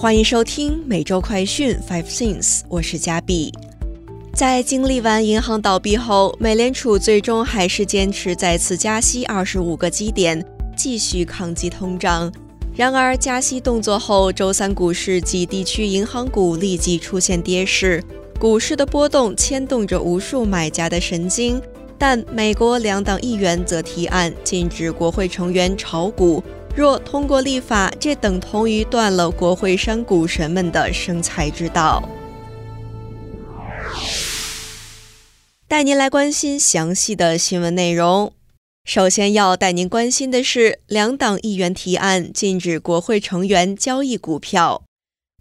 欢迎收听每周快讯 Five Things，我是嘉碧。在经历完银行倒闭后，美联储最终还是坚持再次加息二十五个基点，继续抗击通胀。然而，加息动作后，周三股市及地区银行股立即出现跌势，股市的波动牵动着无数买家的神经。但美国两党议员则提案禁止国会成员炒股，若通过立法，这等同于断了国会山股神们的生财之道。带您来关心详细的新闻内容。首先要带您关心的是，两党议员提案禁止国会成员交易股票。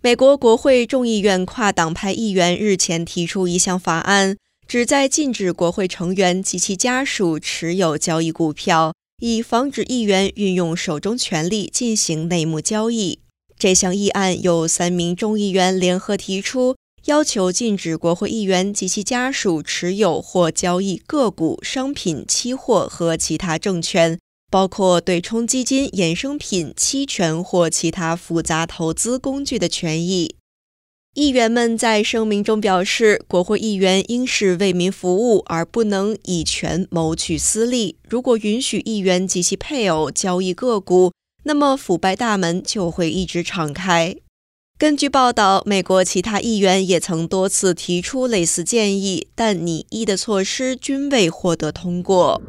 美国国会众议院跨党派议员日前提出一项法案。旨在禁止国会成员及其家属持有交易股票，以防止议员运用手中权力进行内幕交易。这项议案由三名众议员联合提出，要求禁止国会议员及其家属持有或交易个股、商品、期货和其他证券，包括对冲基金、衍生品、期权或其他复杂投资工具的权益。议员们在声明中表示，国会议员应是为民服务，而不能以权谋取私利。如果允许议员及其配偶交易个股，那么腐败大门就会一直敞开。根据报道，美国其他议员也曾多次提出类似建议，但拟议的措施均未获得通过。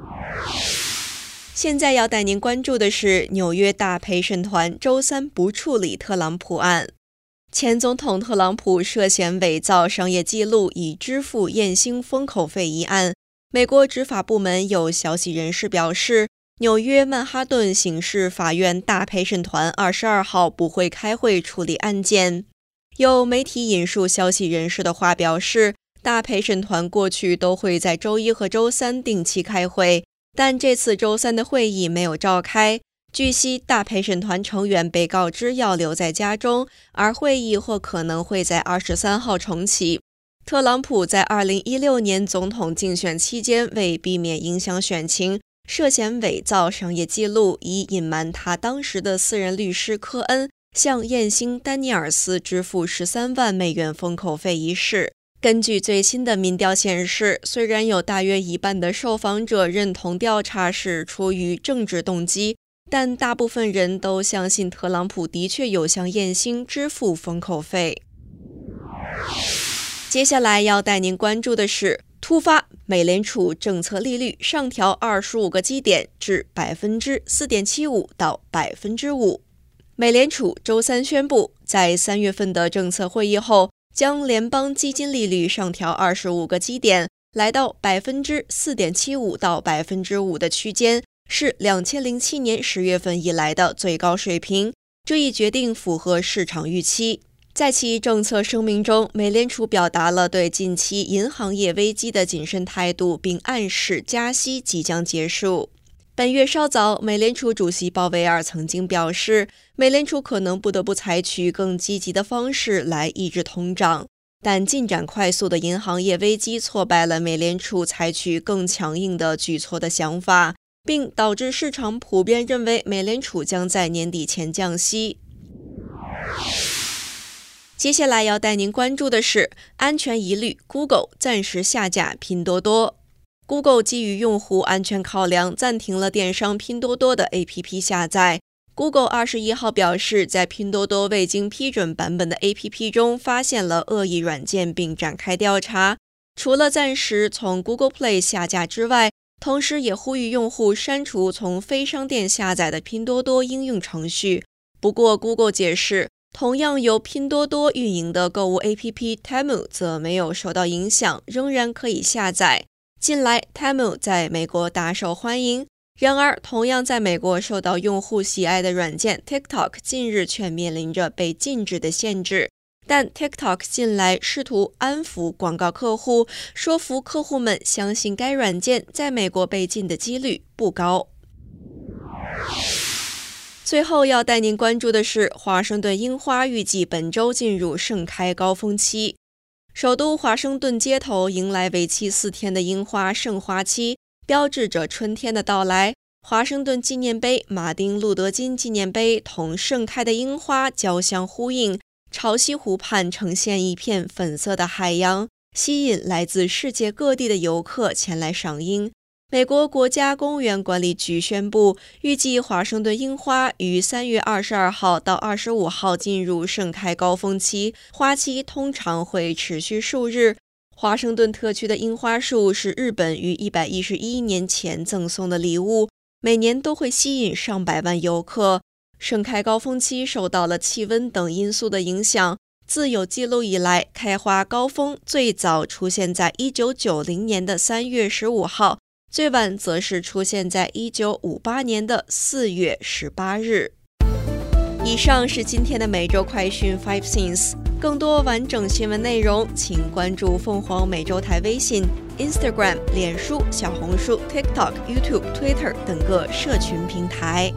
现在要带您关注的是，纽约大陪审团周三不处理特朗普案。前总统特朗普涉嫌伪造商业记录以支付艳星封口费一案，美国执法部门有消息人士表示，纽约曼哈顿刑事法院大陪审团二十二号不会开会处理案件。有媒体引述消息人士的话表示，大陪审团过去都会在周一和周三定期开会，但这次周三的会议没有召开。据悉，大陪审团成员被告知要留在家中，而会议或可能会在二十三号重启。特朗普在二零一六年总统竞选期间，为避免影响选情，涉嫌伪造商业记录，以隐瞒他当时的私人律师科恩向艳星丹尼尔斯支付十三万美元封口费一事。根据最新的民调显示，虽然有大约一半的受访者认同调查是出于政治动机。但大部分人都相信特朗普的确有向艳星支付封口费。接下来要带您关注的是，突发美联储政策利率上调二十五个基点至百分之四点七五到百分之五。美联储周三宣布，在三月份的政策会议后，将联邦基金利率上调二十五个基点，来到百分之四点七五到百分之五的区间。是两千零七年十月份以来的最高水平。这一决定符合市场预期。在其政策声明中，美联储表达了对近期银行业危机的谨慎态度，并暗示加息即将结束。本月稍早，美联储主席鲍威尔曾经表示，美联储可能不得不采取更积极的方式来抑制通胀。但进展快速的银行业危机挫败了美联储采取更强硬的举措的想法。并导致市场普遍认为美联储将在年底前降息。接下来要带您关注的是安全疑虑，Google 暂时下架拼多多。Google 基于用户安全考量，暂停了电商拼多多的 APP 下载。Google 二十一号表示，在拼多多未经批准版本的 APP 中发现了恶意软件，并展开调查。除了暂时从 Google Play 下架之外，同时，也呼吁用户删除从非商店下载的拼多多应用程序。不过，Google 解释，同样由拼多多运营的购物 APP Temu 则没有受到影响，仍然可以下载。近来，Temu 在美国大受欢迎。然而，同样在美国受到用户喜爱的软件 TikTok 近日却面临着被禁止的限制。但 TikTok 近来试图安抚广告客户，说服客户们相信该软件在美国被禁的几率不高。最后要带您关注的是，华盛顿樱花预计本周进入盛开高峰期，首都华盛顿街头迎来为期四天的樱花盛花期，标志着春天的到来。华盛顿纪念碑、马丁·路德·金纪念碑同盛开的樱花交相呼应。潮汐湖畔呈现一片粉色的海洋，吸引来自世界各地的游客前来赏樱。美国国家公园管理局宣布，预计华盛顿樱花于三月二十二号到二十五号进入盛开高峰期，花期通常会持续数日。华盛顿特区的樱花树是日本于一百一十一年前赠送的礼物，每年都会吸引上百万游客。盛开高峰期受到了气温等因素的影响，自有记录以来，开花高峰最早出现在一九九零年的三月十五号。最晚则是出现在一九五八年的四月十八日。以上是今天的每周快讯 Five Things。更多完整新闻内容，请关注凤凰美洲台微信、Instagram、脸书、小红书、TikTok、YouTube、Twitter 等各社群平台。